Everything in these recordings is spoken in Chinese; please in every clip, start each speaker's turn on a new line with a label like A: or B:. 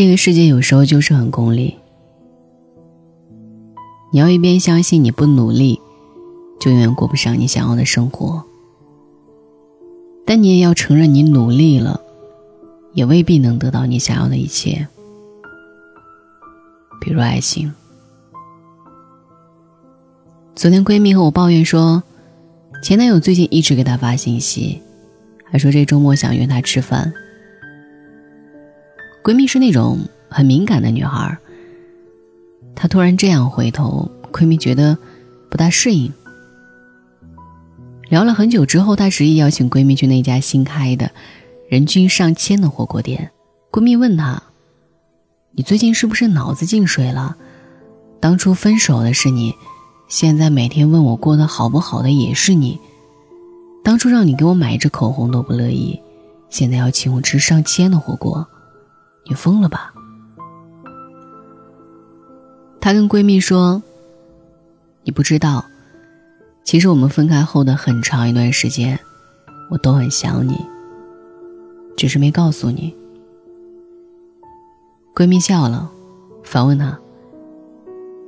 A: 这个世界有时候就是很功利。你要一边相信你不努力，就永远过不上你想要的生活，但你也要承认你努力了，也未必能得到你想要的一切。比如爱情。昨天闺蜜和我抱怨说，前男友最近一直给她发信息，还说这周末想约她吃饭。闺蜜是那种很敏感的女孩，她突然这样回头，闺蜜觉得不大适应。聊了很久之后，她执意邀请闺蜜去那家新开的、人均上千的火锅店。闺蜜问她：“你最近是不是脑子进水了？当初分手的是你。”现在每天问我过得好不好的也是你，当初让你给我买一支口红都不乐意，现在要请我吃上千的火锅，你疯了吧？她跟闺蜜说：“你不知道，其实我们分开后的很长一段时间，我都很想你，只是没告诉你。”闺蜜笑了，反问她。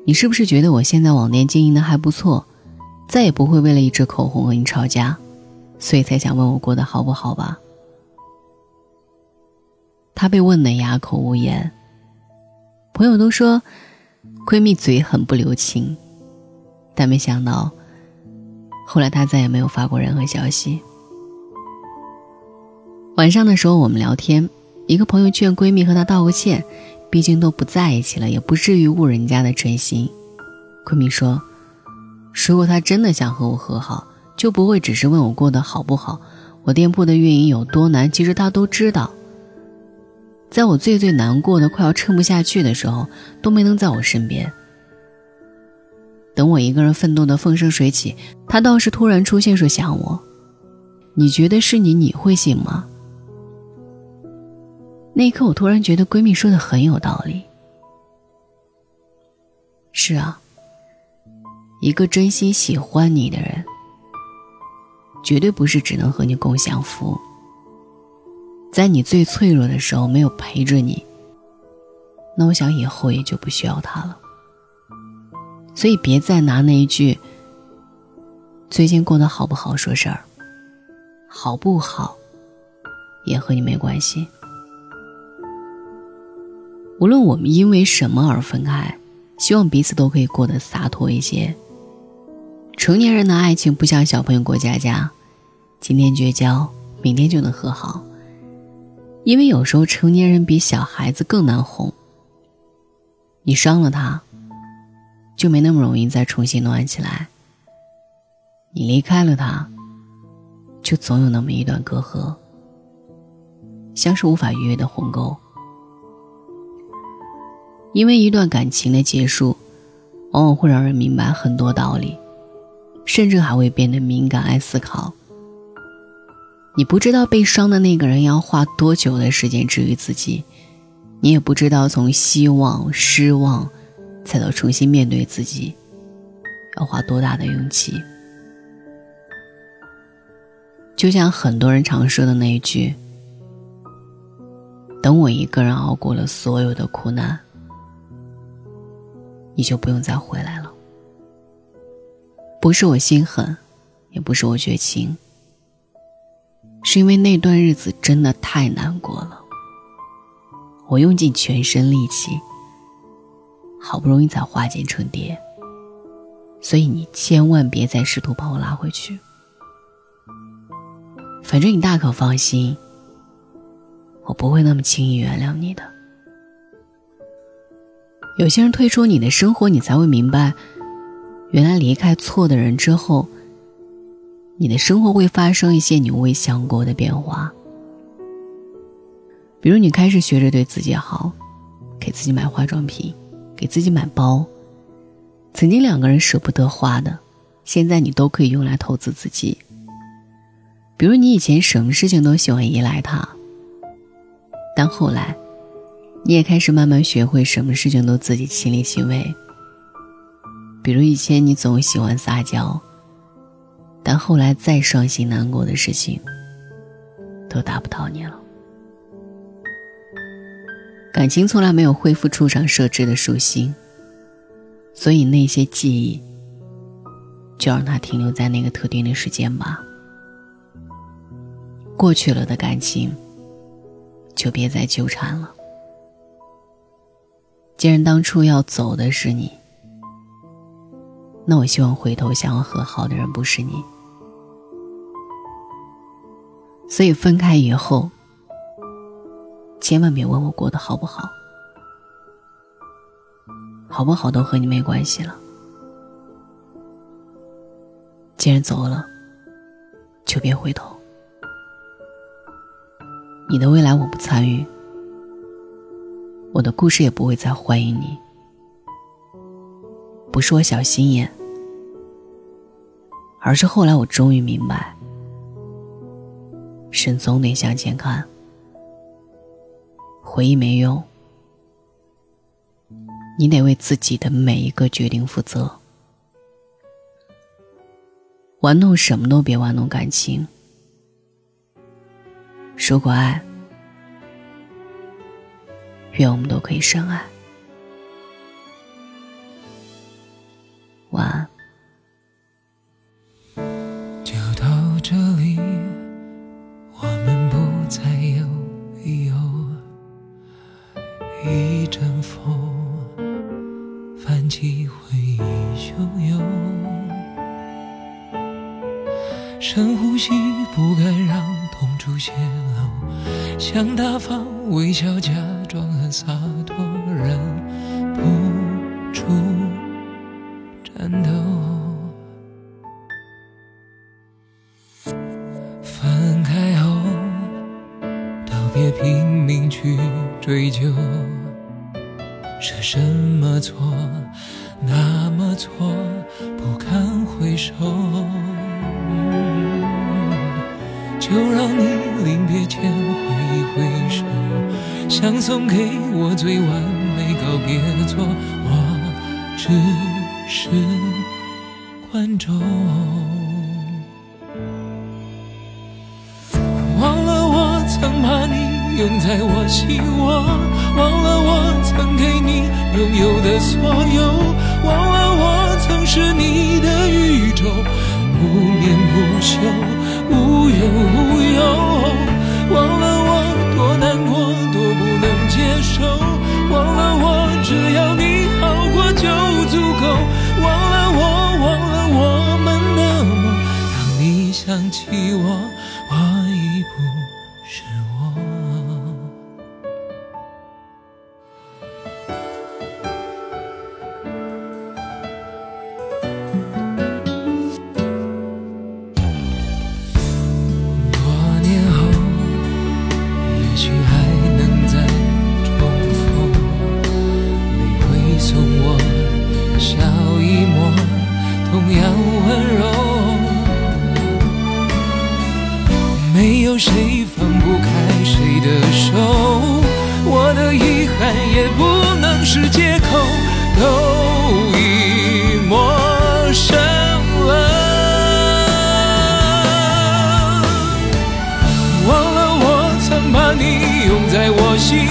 A: 你是不是觉得我现在网店经营的还不错，再也不会为了一支口红和你吵架，所以才想问我过得好不好吧？她被问得哑口无言。朋友都说，闺蜜嘴很不留情，但没想到，后来她再也没有发过任何消息。晚上的时候我们聊天，一个朋友劝闺蜜和她道个歉。毕竟都不在一起了，也不至于误人家的真心。闺蜜说：“如果他真的想和我和好，就不会只是问我过得好不好，我店铺的运营有多难，其实他都知道。在我最最难过的、快要撑不下去的时候，都没能在我身边。等我一个人奋斗的风生水起，他倒是突然出现说想我。你觉得是你，你会信吗？”那一刻，我突然觉得闺蜜说的很有道理。是啊，一个真心喜欢你的人，绝对不是只能和你共享福。在你最脆弱的时候没有陪着你，那我想以后也就不需要他了。所以别再拿那一句“最近过得好不好”说事儿，好不好，也和你没关系。无论我们因为什么而分开，希望彼此都可以过得洒脱一些。成年人的爱情不像小朋友过家家，今天绝交，明天就能和好。因为有时候成年人比小孩子更难哄。你伤了他，就没那么容易再重新暖起来。你离开了他，就总有那么一段隔阂，像是无法逾越的鸿沟。因为一段感情的结束，往往会让人明白很多道理，甚至还会变得敏感、爱思考。你不知道被伤的那个人要花多久的时间治愈自己，你也不知道从希望、失望，再到重新面对自己，要花多大的勇气。就像很多人常说的那一句：“等我一个人熬过了所有的苦难。”你就不用再回来了。不是我心狠，也不是我绝情，是因为那段日子真的太难过了。我用尽全身力气，好不容易才化茧成蝶，所以你千万别再试图把我拉回去。反正你大可放心，我不会那么轻易原谅你的。有些人退出你的生活，你才会明白，原来离开错的人之后，你的生活会发生一些你未想过的变化。比如，你开始学着对自己好，给自己买化妆品，给自己买包。曾经两个人舍不得花的，现在你都可以用来投资自己。比如，你以前什么事情都喜欢依赖他，但后来。你也开始慢慢学会什么事情都自己亲力亲为。比如以前你总喜欢撒娇，但后来再伤心难过的事情，都打不到你了。感情从来没有恢复出厂设置的属性，所以那些记忆就让它停留在那个特定的时间吧。过去了的感情，就别再纠缠了。既然当初要走的是你，那我希望回头想要和好的人不是你。所以分开以后。千万别问我过得好不好，好不好都和你没关系了。既然走了，就别回头。你的未来我不参与，我的故事也不会再欢迎你。不是我小心眼，而是后来我终于明白，人总得向前看。回忆没用，你得为自己的每一个决定负责。玩弄什么都别玩弄感情。如果爱，愿我们都可以深爱。晚安。
B: 就到这里，我们不再有理由。一阵风，泛起回忆汹涌。深呼吸，不敢让痛处泄露，想大方微笑，假装很洒脱。别拼命去追究，是什么错，那么错，不堪回首。就让你临别前挥一挥手，想送给我最完美告别作，我只是观众。忘了我曾把你拥在我心窝，忘了我曾给你拥有的所有，忘了我曾是你的宇宙，不眠不休。无忧无忧，忘了我多难过，多不能接受，忘了我只要你好过就足够，忘了我，忘了我们的梦，当你想起我，我已不从我笑一抹，同样温柔。没有谁放不开谁的手？我的遗憾也不能是借口，都已陌生了。忘了我曾把你拥在我心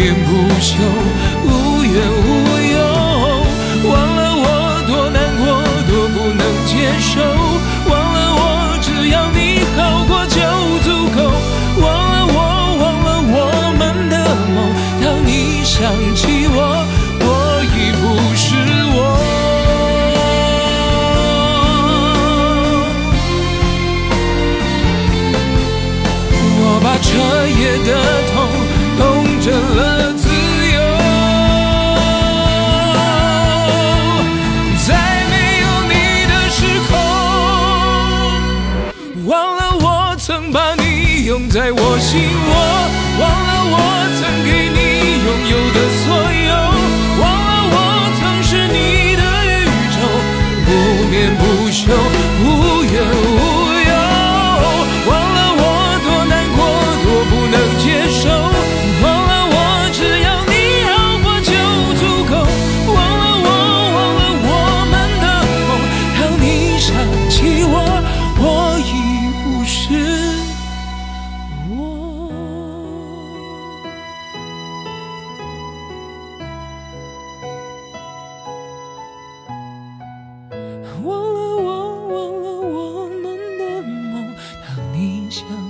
B: 恋不休，无怨无尤。忘了我多难过，多不能接受。忘了我只要你好过就足够。忘了我，忘了我们的梦。当你想起我，我已不是我。我把彻夜的痛。信我。想。